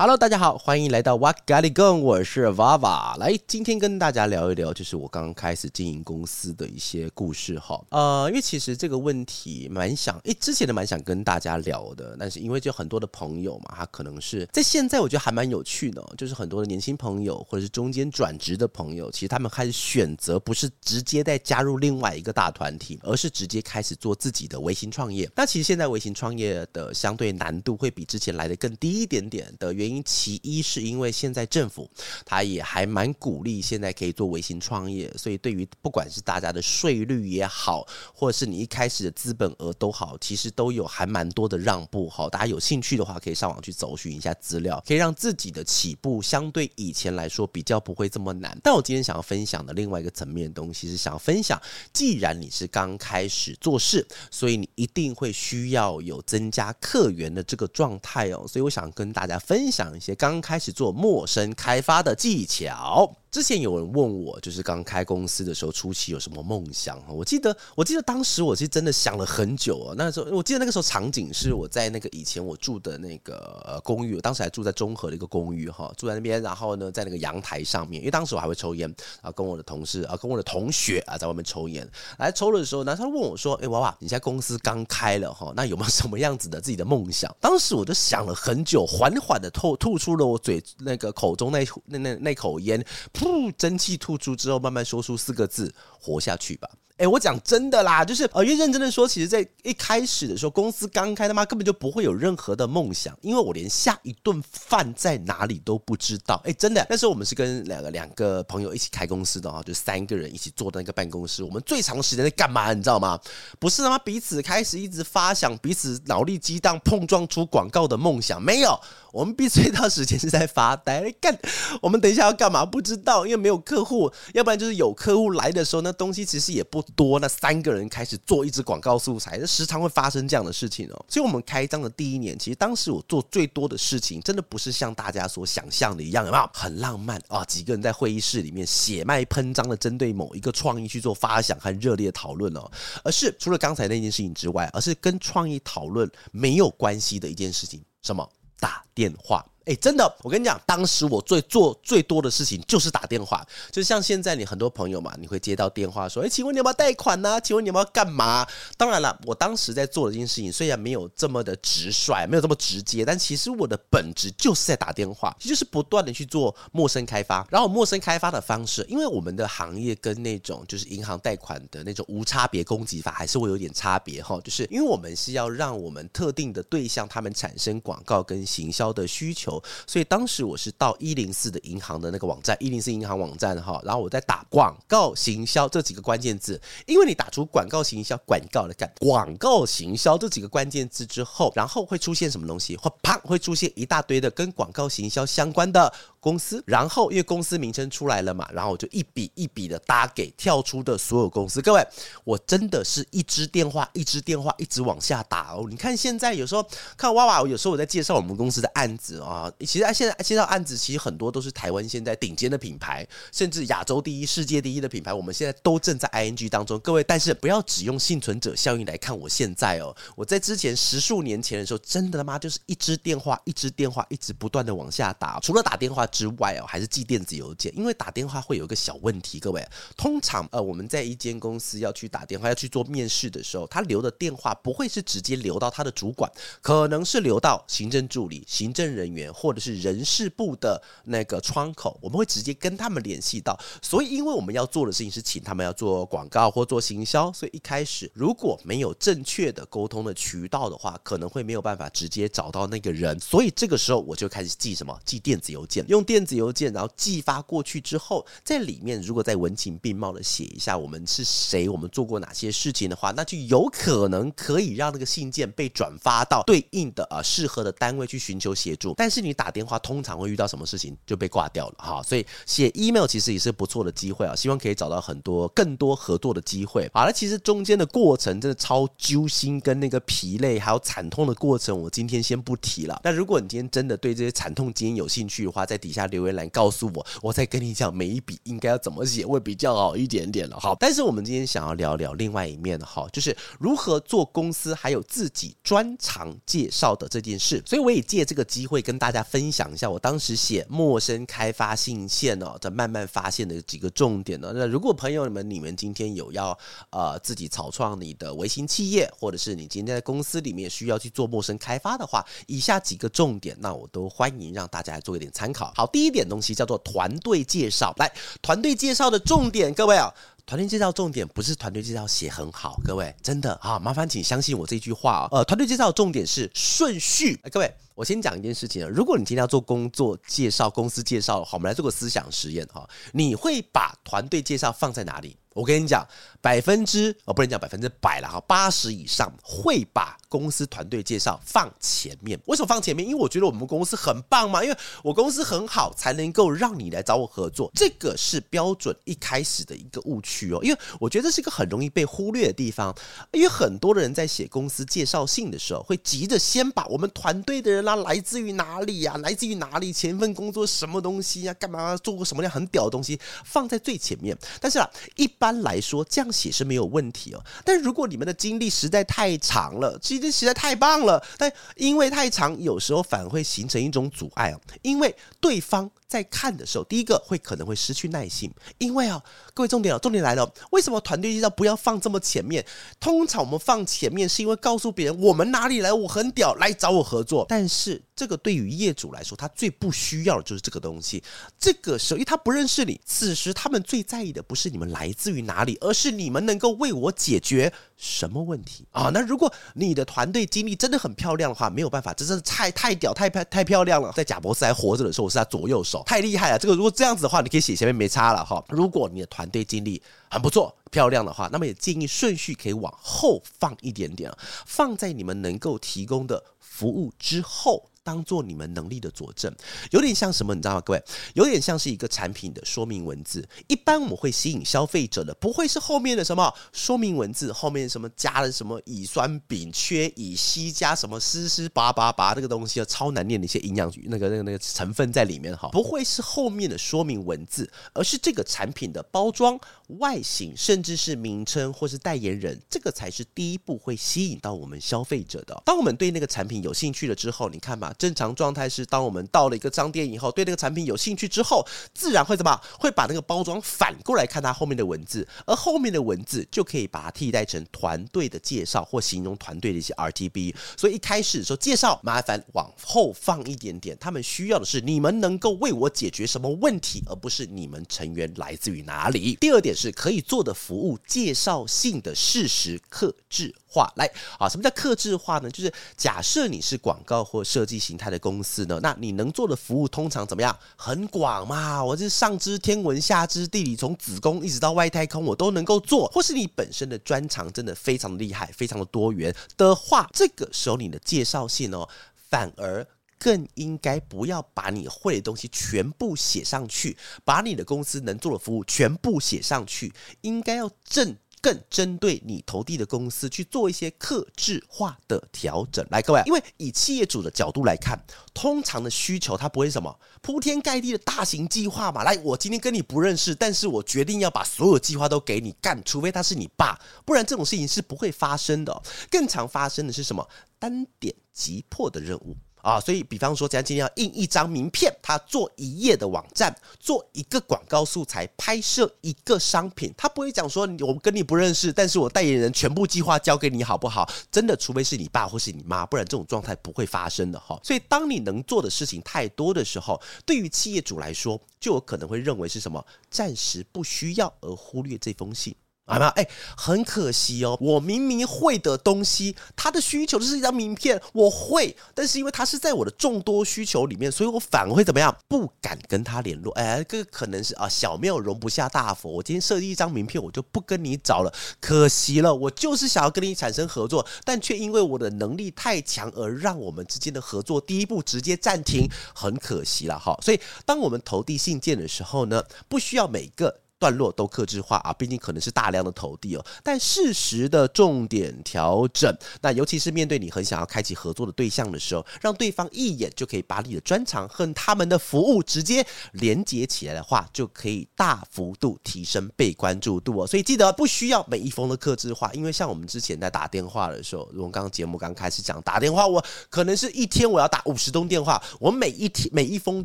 Hello，大家好，欢迎来到哇嘎哩供，我是 Vava。来，今天跟大家聊一聊，就是我刚刚开始经营公司的一些故事哈。呃，因为其实这个问题蛮想，诶，之前的蛮想跟大家聊的，但是因为就很多的朋友嘛，他可能是在现在，我觉得还蛮有趣的，就是很多的年轻朋友或者是中间转职的朋友，其实他们开始选择不是直接再加入另外一个大团体，而是直接开始做自己的微型创业。那其实现在微型创业的相对难度会比之前来的更低一点点的原因。因其一是因为现在政府他也还蛮鼓励现在可以做微型创业，所以对于不管是大家的税率也好，或者是你一开始的资本额都好，其实都有还蛮多的让步。好，大家有兴趣的话可以上网去搜寻一下资料，可以让自己的起步相对以前来说比较不会这么难。但我今天想要分享的另外一个层面的东西是想要分享，既然你是刚开始做事，所以你一定会需要有增加客源的这个状态哦。所以我想跟大家分享。讲一些刚开始做陌生开发的技巧。之前有人问我，就是刚开公司的时候初期有什么梦想？我记得，我记得当时我是真的想了很久啊。那时候我记得那个时候场景是我在那个以前我住的那个公寓，我当时还住在中和的一个公寓哈，住在那边，然后呢，在那个阳台上面，因为当时我还会抽烟啊，跟我的同事啊，跟我的同学啊，在外面抽烟。来抽的时候，呢他问我说：“哎，娃娃，你现在公司刚开了哈，那有没有什么样子的自己的梦想？”当时我就想了很久，缓缓的吐吐出了我嘴那个口中那那那那口烟。噗！蒸汽吐出之后，慢慢说出四个字：活下去吧。哎、我讲真的啦，就是呃，因为认真的说，其实，在一开始的时候，公司刚开，他妈根本就不会有任何的梦想，因为我连下一顿饭在哪里都不知道。哎、真的，那时候我们是跟两个两个朋友一起开公司的哈，就三个人一起坐在那个办公室。我们最长时间在干嘛？你知道吗？不是他妈彼此开始一直发想，彼此脑力激荡，碰撞出广告的梦想。没有，我们必须最大时间是在发呆。干，我们等一下要干嘛？不知道，因为没有客户，要不然就是有客户来的时候，那东西其实也不。多那三个人开始做一支广告素材，这时常会发生这样的事情哦。所以，我们开张的第一年，其实当时我做最多的事情，真的不是像大家所想象的一样，有没有？很浪漫啊，几个人在会议室里面血脉喷张的针对某一个创意去做发想和热烈讨论哦，而是除了刚才那件事情之外，而是跟创意讨论没有关系的一件事情，什么？打电话。哎，真的，我跟你讲，当时我最做最多的事情就是打电话，就像现在你很多朋友嘛，你会接到电话说，哎，请问你要不要贷款呢？请问你要不要干嘛？当然了，我当时在做的这件事情虽然没有这么的直率，没有这么直接，但其实我的本质就是在打电话，就是不断的去做陌生开发。然后陌生开发的方式，因为我们的行业跟那种就是银行贷款的那种无差别攻击法还是会有点差别哈，就是因为我们是要让我们特定的对象他们产生广告跟行销的需求。所以当时我是到一零四的银行的那个网站，一零四银行网站哈，然后我在打广告行销这几个关键字，因为你打出广告行销，广告的干广告行销这几个关键字之后，然后会出现什么东西？会啪会出现一大堆的跟广告行销相关的公司，然后因为公司名称出来了嘛，然后我就一笔一笔的打给跳出的所有公司。各位，我真的是一支电话一支电话一直往下打哦。你看现在有时候看娃娃，有时候我在介绍我们公司的案子啊。其实现在介绍案子，其实很多都是台湾现在顶尖的品牌，甚至亚洲第一、世界第一的品牌。我们现在都正在 ING 当中，各位，但是不要只用幸存者效应来看我现在哦。我在之前十数年前的时候，真的他妈就是一支电话、一支电话，一直不断的往下打。除了打电话之外哦，还是寄电子邮件，因为打电话会有一个小问题，各位，通常呃我们在一间公司要去打电话要去做面试的时候，他留的电话不会是直接留到他的主管，可能是留到行政助理、行政人员或者。是人事部的那个窗口，我们会直接跟他们联系到。所以，因为我们要做的事情是请他们要做广告或做行销，所以一开始如果没有正确的沟通的渠道的话，可能会没有办法直接找到那个人。所以这个时候我就开始寄什么？寄电子邮件，用用电子邮件，然后寄发过去之后，在里面如果再文情并茂的写一下我们是谁，我们做过哪些事情的话，那就有可能可以让那个信件被转发到对应的呃适合的单位去寻求协助。但是你打电话通常会遇到什么事情就被挂掉了哈，所以写 email 其实也是不错的机会啊，希望可以找到很多更多合作的机会。好了，其实中间的过程真的超揪心，跟那个疲累还有惨痛的过程，我今天先不提了。那如果你今天真的对这些惨痛经验有兴趣的话，在底底下留言栏告诉我，我再跟你讲每一笔应该要怎么写会比较好一点点了。好，但是我们今天想要聊聊另外一面的哈，就是如何做公司还有自己专长介绍的这件事。所以我也借这个机会跟大家分享一下我当时写陌生开发信件哦，在慢慢发现的几个重点呢。那如果朋友们你们今天有要呃自己草创你的微型企业，或者是你今天在公司里面需要去做陌生开发的话，以下几个重点，那我都欢迎让大家来做一点参考。好，第一点东西叫做团队介绍。来，团队介绍的重点，各位啊，团队介绍重点不是团队介绍写很好，各位真的啊，麻烦请相信我这句话啊。呃，团队介绍重点是顺序。各位，我先讲一件事情啊，如果你今天要做工作介绍、公司介绍，好，我们来做个思想实验哈，你会把团队介绍放在哪里？我跟你讲，百分之哦，不能讲百分之百了哈，八十以上会把公司团队介绍放前面。为什么放前面？因为我觉得我们公司很棒嘛，因为我公司很好，才能够让你来找我合作。这个是标准一开始的一个误区哦，因为我觉得这是一个很容易被忽略的地方。因为很多的人在写公司介绍信的时候，会急着先把我们团队的人啦、啊，来自于哪里呀、啊，来自于哪里，前一份工作什么东西呀、啊，干嘛做过什么样很屌的东西放在最前面。但是啊，一般。般来说，这样写是没有问题哦。但如果你们的经历实在太长了，其实实在太棒了，但因为太长，有时候反而会形成一种阻碍哦。因为对方在看的时候，第一个会可能会失去耐心，因为啊，各位重点哦，重点来了，为什么团队介绍不要放这么前面？通常我们放前面是因为告诉别人我们哪里来，我很屌，来找我合作。但是这个对于业主来说，他最不需要的就是这个东西。这个时候，因为他不认识你，此时他们最在意的不是你们来自于哪里，而是你们能够为我解决什么问题啊？那如果你的团队经历真的很漂亮的话，没有办法，这真是太太屌、太太太漂亮了。在贾伯斯还活着的时候，我是他左右手，太厉害了。这个如果这样子的话，你可以写前面没差了哈。如果你的团队经历很不错、漂亮的话，那么也建议顺序可以往后放一点点，放在你们能够提供的服务之后。当做你们能力的佐证，有点像什么，你知道吗？各位，有点像是一个产品的说明文字。一般我们会吸引消费者的，不会是后面的什么说明文字，后面什么加了什么乙酸丙缺乙烯加什么丝丝拔拔拔这个东西，超难念的一些营养那个那个那个成分在里面哈，不会是后面的说明文字，而是这个产品的包装外形，甚至是名称或是代言人，这个才是第一步会吸引到我们消费者的。当我们对那个产品有兴趣了之后，你看吧。正常状态是，当我们到了一个商店以后，对那个产品有兴趣之后，自然会怎么？会把那个包装反过来看它后面的文字，而后面的文字就可以把它替代成团队的介绍或形容团队的一些 RTB。所以一开始说介绍，麻烦往后放一点点。他们需要的是你们能够为我解决什么问题，而不是你们成员来自于哪里。第二点是可以做的服务介绍性的事实克制化。来啊，什么叫克制化呢？就是假设你是广告或设计形态的公司呢，那你能做的服务通常怎么样？很广嘛，我是上知天文下知地理，从子宫一直到外太空，我都能够做。或是你本身的专长真的非常厉害，非常的多元的话，这个时候你的介绍信哦，反而更应该不要把你会的东西全部写上去，把你的公司能做的服务全部写上去，应该要正。更针对你投递的公司去做一些客制化的调整。来，各位，因为以企业主的角度来看，通常的需求它不会什么铺天盖地的大型计划嘛。来，我今天跟你不认识，但是我决定要把所有计划都给你干，除非他是你爸，不然这种事情是不会发生的。更常发生的是什么？单点急迫的任务。啊，所以比方说，假如今天要印一张名片，他做一页的网站，做一个广告素材，拍摄一个商品，他不会讲说我跟你不认识，但是我代言人全部计划交给你好不好？真的，除非是你爸或是你妈，不然这种状态不会发生的哈。所以，当你能做的事情太多的时候，对于企业主来说，就有可能会认为是什么暂时不需要而忽略这封信。好吗？哎，很可惜哦，我明明会的东西，他的需求就是一张名片，我会，但是因为他是在我的众多需求里面，所以我反而会怎么样？不敢跟他联络。哎，这个可能是啊，小庙容不下大佛。我今天设计一张名片，我就不跟你找了，可惜了。我就是想要跟你产生合作，但却因为我的能力太强，而让我们之间的合作第一步直接暂停，很可惜了哈。所以，当我们投递信件的时候呢，不需要每个。段落都克制化啊，毕竟可能是大量的投递哦，但适时的重点调整，那尤其是面对你很想要开启合作的对象的时候，让对方一眼就可以把你的专长和他们的服务直接连接起来的话，就可以大幅度提升被关注度哦。所以记得不需要每一封的克制化，因为像我们之前在打电话的时候，我们刚刚节目刚开始讲打电话，我可能是一天我要打五十通电话，我每一天每一封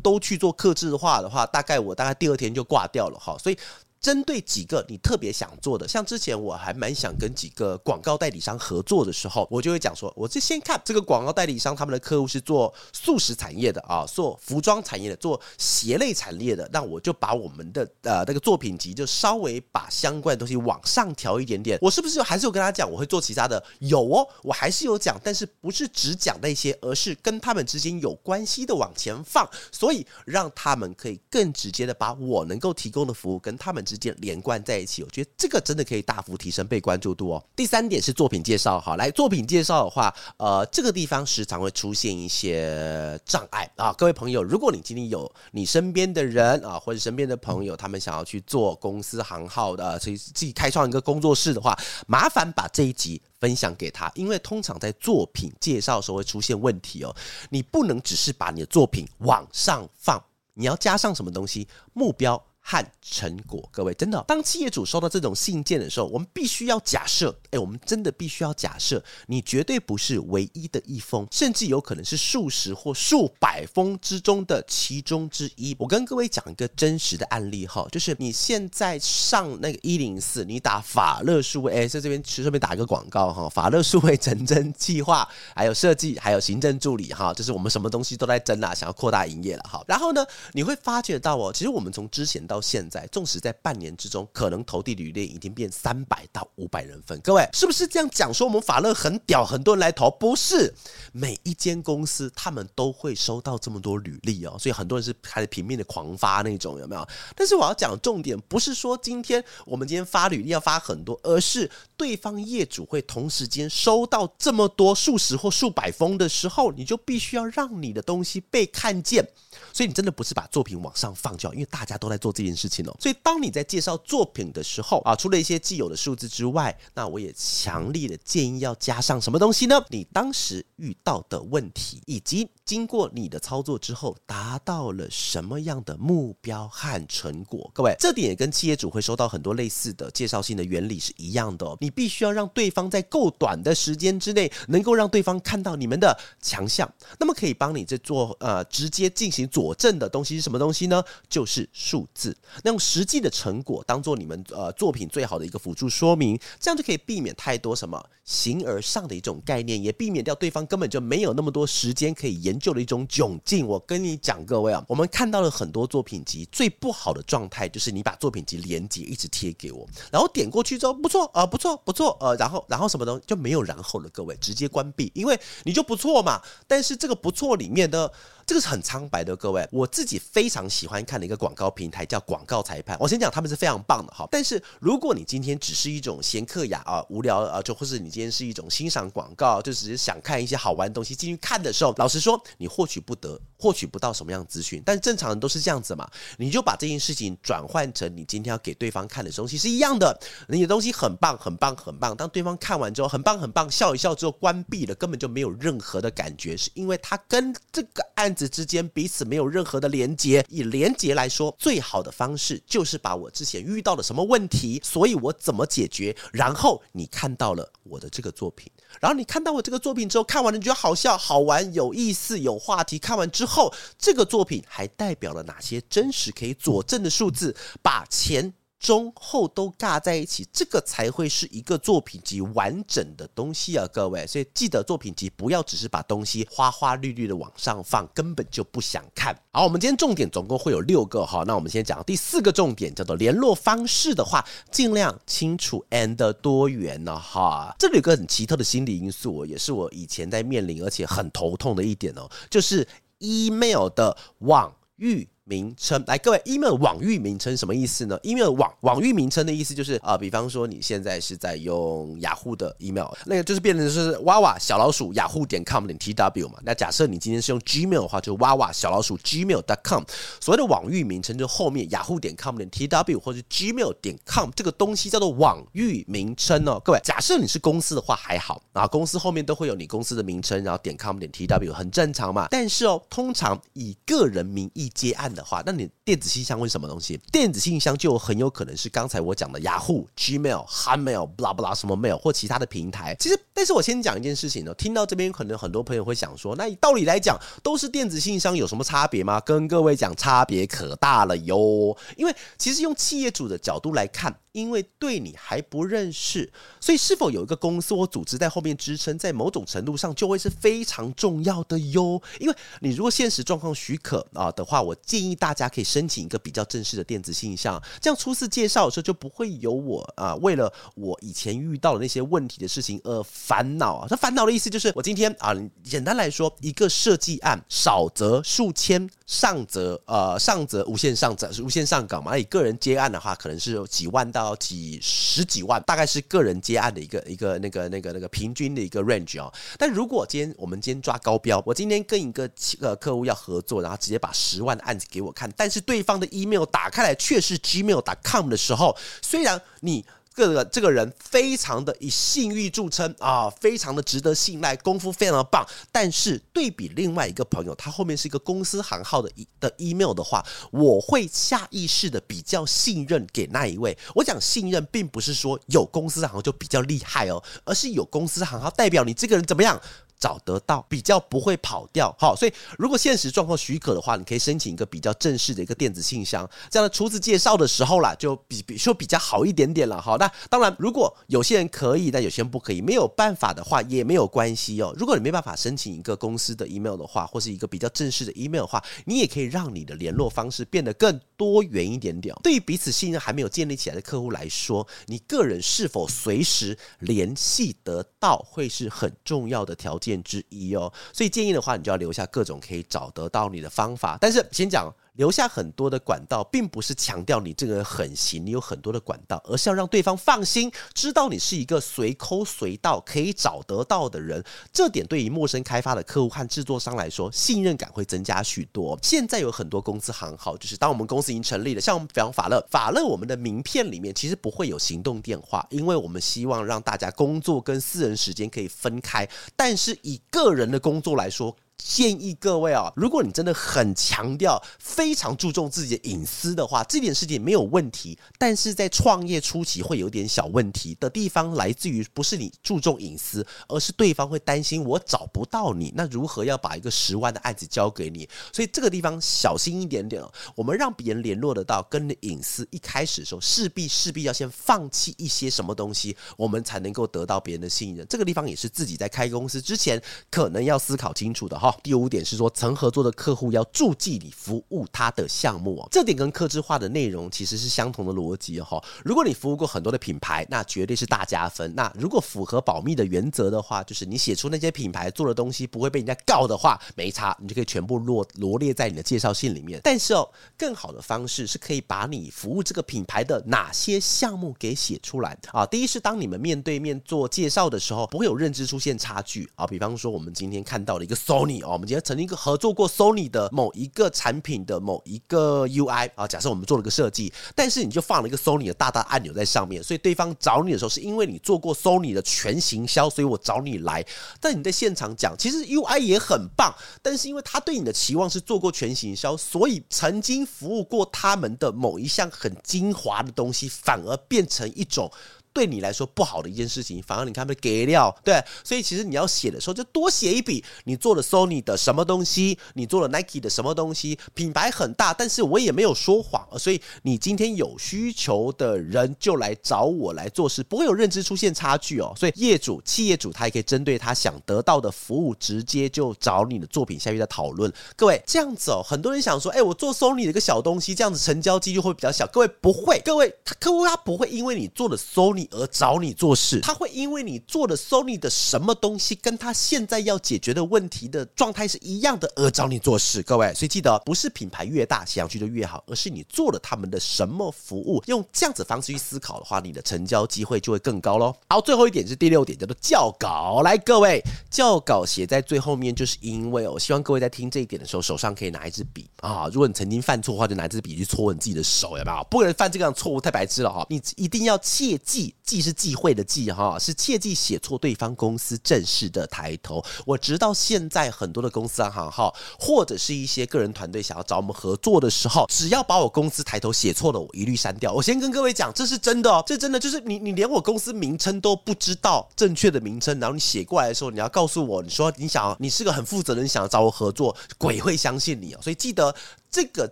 都去做克制化的话，大概我大概第二天就挂掉了哈，所以。针对几个你特别想做的，像之前我还蛮想跟几个广告代理商合作的时候，我就会讲说，我就先看这个广告代理商他们的客户是做素食产业的啊，做服装产业的，做鞋类产业的，那我就把我们的呃那个作品集就稍微把相关的东西往上调一点点。我是不是还是有跟他讲我会做其他的？有哦，我还是有讲，但是不是只讲那些，而是跟他们之间有关系的往前放，所以让他们可以更直接的把我能够提供的服务跟他们。之间连贯在一起，我觉得这个真的可以大幅提升被关注度哦。第三点是作品介绍，好，来作品介绍的话，呃，这个地方时常会出现一些障碍啊。各位朋友，如果你今天有你身边的人啊，或者身边的朋友，他们想要去做公司行号的，所以自己开创一个工作室的话，麻烦把这一集分享给他，因为通常在作品介绍的时候会出现问题哦。你不能只是把你的作品往上放，你要加上什么东西？目标。和成果，各位真的，当企业主收到这种信件的时候，我们必须要假设，哎，我们真的必须要假设，你绝对不是唯一的一封，甚至有可能是数十或数百封之中的其中之一。我跟各位讲一个真实的案例哈，就是你现在上那个一零四，你打法乐数位，哎，在这边顺便打一个广告哈，法乐数位整真计划，还有设计，还有行政助理哈，就是我们什么东西都在争啊，想要扩大营业了哈。然后呢，你会发觉到哦，其实我们从之前到现在，纵使在半年之中，可能投递履历已经变三百到五百人份。各位是不是这样讲？说我们法乐很屌，很多人来投，不是每一间公司他们都会收到这么多履历哦，所以很多人是开始拼命的狂发那种，有没有？但是我要讲重点，不是说今天我们今天发履历要发很多，而是对方业主会同时间收到这么多数十或数百封的时候，你就必须要让你的东西被看见。所以你真的不是把作品往上放就好，因为大家都在做这件事情哦。所以当你在介绍作品的时候啊，除了一些既有的数字之外，那我也强力的建议要加上什么东西呢？你当时遇到的问题，以及经过你的操作之后达到了什么样的目标和成果。各位，这点也跟企业主会收到很多类似的介绍信的原理是一样的。你必须要让对方在够短的时间之内，能够让对方看到你们的强项，那么可以帮你在做呃直接进行佐证的东西是什么东西呢？就是数字。那用实际的成果当做你们呃作品最好的一个辅助说明，这样就可以避免免太多什么形而上的一种概念，也避免掉对方根本就没有那么多时间可以研究的一种窘境。我跟你讲，各位啊，我们看到了很多作品集，最不好的状态就是你把作品集连接一直贴给我，然后点过去之后不错啊、不错不错呃，然后然后什么东西就没有然后了，各位直接关闭，因为你就不错嘛。但是这个不错里面的。这个是很苍白的，各位，我自己非常喜欢看的一个广告平台叫广告裁判。我先讲他们是非常棒的哈，但是如果你今天只是一种闲客雅啊、无聊啊，就或是你今天是一种欣赏广告，就只是想看一些好玩的东西进去看的时候，老实说，你获取不得，获取不到什么样的资讯。但正常人都是这样子嘛，你就把这件事情转换成你今天要给对方看的东西是一样的。你的东西很棒，很棒，很棒。当对方看完之后，很棒，很棒，笑一笑之后关闭了，根本就没有任何的感觉，是因为他跟这个案。子之间彼此没有任何的连接。以连接来说，最好的方式就是把我之前遇到了什么问题，所以我怎么解决，然后你看到了我的这个作品，然后你看到我这个作品之后，看完了你觉得好笑、好玩、有意思、有话题。看完之后，这个作品还代表了哪些真实可以佐证的数字？把钱。中后都尬在一起，这个才会是一个作品集完整的东西啊，各位。所以记得作品集不要只是把东西花花绿绿的往上放，根本就不想看。好，我们今天重点总共会有六个哈，那我们先讲第四个重点，叫做联络方式的话，尽量清楚 and 多元呢哈。这里有个很奇特的心理因素，也是我以前在面临而且很头痛的一点哦，就是 email 的网域。名称来，各位，email 网域名称什么意思呢？email 网网域名称的意思就是啊、呃，比方说你现在是在用雅虎的 email，那个就是变成是娃娃小老鼠雅虎点 com 点 tw 嘛。那假设你今天是用 gmail 的话，就娃娃小老鼠 gmail dot com。所谓的网域名称，就后面雅虎点 com 点 tw 或者 gmail 点 com 这个东西叫做网域名称哦。各位，假设你是公司的话还好，啊，公司后面都会有你公司的名称，然后点 com 点 tw 很正常嘛。但是哦，通常以个人名义接案。的话，那你电子信箱会什么东西？电子信箱就很有可能是刚才我讲的雅虎、Gmail、Hotmail、blah blah 什么 mail 或其他的平台。其实，但是我先讲一件事情呢。听到这边，可能很多朋友会想说，那道理来讲，都是电子信箱，有什么差别吗？跟各位讲，差别可大了哟。因为其实用企业主的角度来看。因为对你还不认识，所以是否有一个公司或组织在后面支撑，在某种程度上就会是非常重要的哟。因为你如果现实状况许可啊的话，我建议大家可以申请一个比较正式的电子信箱，这样初次介绍的时候就不会有我啊为了我以前遇到的那些问题的事情而烦恼啊。这烦恼的意思就是，我今天啊，简单来说，一个设计案少则数千，上则呃上则无限上则无限上岗嘛。那以个人接案的话，可能是几万到。到几十几万，大概是个人接案的一个一个那个那个那个平均的一个 range 哦。但如果今天我们今天抓高标，我今天跟一个呃客户要合作，然后直接把十万的案子给我看，但是对方的 email 打开来却是 gmail.com 的时候，虽然你。这个这个人非常的以信誉著称啊，非常的值得信赖，功夫非常的棒。但是对比另外一个朋友，他后面是一个公司行号的的 email 的话，我会下意识的比较信任给那一位。我讲信任，并不是说有公司行号就比较厉害哦，而是有公司行号代表你这个人怎么样。找得到，比较不会跑掉。好，所以如果现实状况许可的话，你可以申请一个比较正式的一个电子信箱。这样的初次介绍的时候啦，就比比说比较好一点点了。好，那当然，如果有些人可以，但有些人不可以，没有办法的话也没有关系哦。如果你没办法申请一个公司的 email 的话，或是一个比较正式的 email 的话，你也可以让你的联络方式变得更多元一点点。对于彼此信任还没有建立起来的客户来说，你个人是否随时联系得到，会是很重要的条件之一哦，所以建议的话，你就要留下各种可以找得到你的方法。但是先讲。留下很多的管道，并不是强调你这个人很行，你有很多的管道，而是要让对方放心，知道你是一个随抠随到可以找得到的人。这点对于陌生开发的客户和制作商来说，信任感会增加许多。现在有很多公司行号，就是当我们公司已经成立了，像我们比方法乐，法乐我们的名片里面其实不会有行动电话，因为我们希望让大家工作跟私人时间可以分开。但是以个人的工作来说，建议各位啊，如果你真的很强调、非常注重自己的隐私的话，这件事情没有问题。但是在创业初期会有点小问题的地方，来自于不是你注重隐私，而是对方会担心我找不到你，那如何要把一个十万的案子交给你？所以这个地方小心一点点哦。我们让别人联络得到，跟你的隐私一开始的时候，势必势必要先放弃一些什么东西，我们才能够得到别人的信任。这个地方也是自己在开公司之前可能要思考清楚的。好，第五点是说，曾合作的客户要注记你服务他的项目哦，这点跟客制化的内容其实是相同的逻辑哈。如果你服务过很多的品牌，那绝对是大加分。那如果符合保密的原则的话，就是你写出那些品牌做的东西不会被人家告的话，没差，你就可以全部罗罗列在你的介绍信里面。但是哦，更好的方式是可以把你服务这个品牌的哪些项目给写出来啊。第一是当你们面对面做介绍的时候，不会有认知出现差距啊。比方说，我们今天看到了一个 Sony。哦，我们今天曾经合作过 Sony 的某一个产品的某一个 UI 啊，假设我们做了个设计，但是你就放了一个 Sony 的大大按钮在上面，所以对方找你的时候，是因为你做过 Sony 的全行销，所以我找你来。但你在现场讲，其实 UI 也很棒，但是因为他对你的期望是做过全行销，所以曾经服务过他们的某一项很精华的东西，反而变成一种。对你来说不好的一件事情，反而你看被给料，对，所以其实你要写的时候就多写一笔，你做了 Sony 的什么东西，你做了 Nike 的什么东西，品牌很大，但是我也没有说谎，所以你今天有需求的人就来找我来做事，不会有认知出现差距哦，所以业主、企业主他也可以针对他想得到的服务，直接就找你的作品下去再讨论。各位这样子哦，很多人想说，哎，我做 Sony 的一个小东西，这样子成交几率会比较小。各位不会，各位客户他不会因为你做了 Sony 而找你做事，他会因为你做了 Sony 的什么东西，跟他现在要解决的问题的状态是一样的而找你做事。各位，所以记得不是品牌越大写上去就越好，而是你做了他们的什么服务，用这样子方式去思考的话，你的成交机会就会更高喽。好，最后一点是第六点，叫做校稿。来，各位，校稿写在最后面，就是因为我希望各位在听这一点的时候，手上可以拿一支笔啊。如果你曾经犯错的话，就拿一支笔去戳你自己的手，有没有？不可能犯这个样错误，太白痴了哈！你一定要切记，忌是忌讳的忌哈，是切记写错对方公司正式的抬头。我直到现在，很多的公司行号或者是一些个人团队想要找我们合作的时候，只要把我公司抬头写错了，我一律删掉。我先跟各位讲，这是真的哦，这真的就是你，你连我公司名称都不知道正确的名称，然后你写过来的时候，你要告诉我，你说你想，你是个很负责任，想要找我合作，鬼会相信你哦。所以记得。这个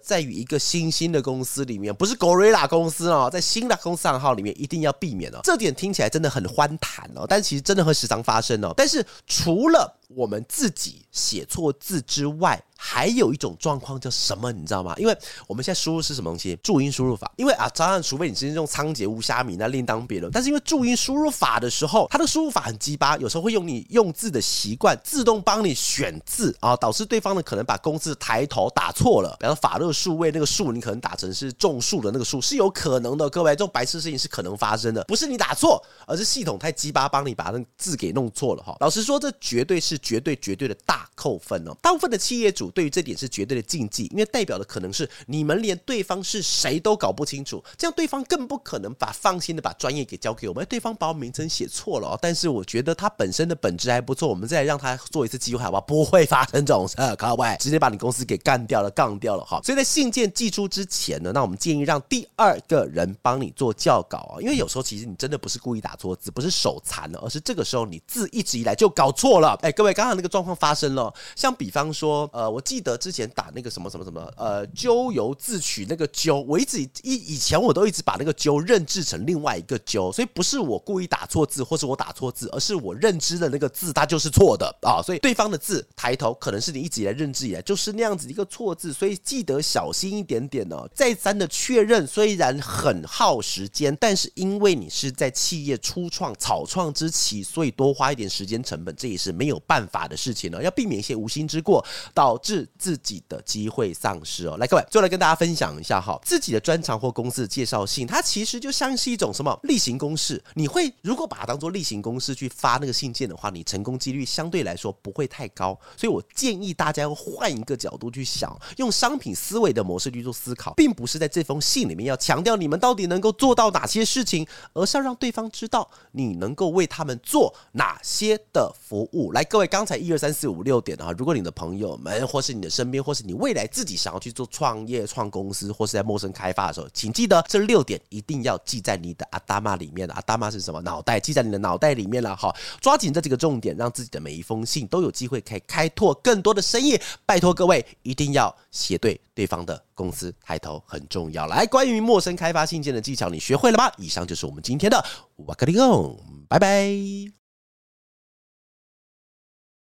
在于一个新兴的公司里面，不是 Gorilla 公司哦，在新的公司账号里面一定要避免哦。这点听起来真的很荒谈哦，但其实真的会时常发生哦。但是除了我们自己写错字之外，还有一种状况叫什么？你知道吗？因为我们现在输入是什么东西？注音输入法。因为啊，当然，除非你是用仓颉无虾米，那另当别论。但是因为注音输入法的时候，它的输入法很鸡巴，有时候会用你用字的习惯自动帮你选字啊，导致对方呢可能把公司抬头打错了。比方法乐数位那个数，你可能打成是种树的那个树，是有可能的。各位，这种白痴事情是可能发生的，不是你打错，而是系统太鸡巴帮你把那个字给弄错了哈。老实说，这绝对是绝对绝对的大扣分哦。大部分的企业主对于这点是绝对的禁忌，因为代表的可能是你们连对方是谁都搞不清楚，这样对方更不可能把放心的把专业给交给我们。对方把我名称写错了哦，但是我觉得他本身的本质还不错，我们再让他做一次机会，好不好？不会发生这种事，各位直接把你公司给干掉了、杠掉了哈。所以在信件寄出之前呢，那我们建议让第二个人帮你做校稿啊，因为有时候其实你真的不是故意打错字，不是手残了，而是这个时候你字一直以来就搞错了。哎，各位，刚刚那个状况发生了，像比方说，呃，我记得之前打那个什么什么什么，呃，咎由自取那个咎，我一直以以前我都一直把那个咎认知成另外一个咎，所以不是我故意打错字，或是我打错字，而是我认知的那个字它就是错的啊，所以对方的字抬头可能是你一直以来认知以来就是那样子一个错字，所以记得小心一点点哦。再三的确认虽然很耗时间，但是因为你是在企业初创草创之期，所以多花一点时间成本，这也是没有办法的事情呢，要避免一些无心之过，导致自己的机会丧失哦。来，各位，最后来跟大家分享一下哈，自己的专长或公司的介绍信，它其实就像是一种什么例行公事。你会如果把它当做例行公事去发那个信件的话，你成功几率相对来说不会太高。所以我建议大家要换一个角度去想，用商品思维的模式去做思考，并不是在这封信里面要强调你们到底能够做到哪些事情，而是要让对方知道你能够为他们做哪些的服务。来，各位，刚才一二三四五六点啊，如果你的朋友们，或是你的身边，或是你未来自己想要去做创业、创公司，或是在陌生开发的时候，请记得这六点一定要记在你的阿达玛里面。阿达玛是什么？脑袋，记在你的脑袋里面了。好，抓紧这几个重点，让自己的每一封信都有机会可以开拓更多的生意。拜托各位，一定要写对对方的公司抬头，很重要。来，关于陌生开发信件的技巧，你学会了吗？以上就是我们今天的哇嘎哩供，拜拜。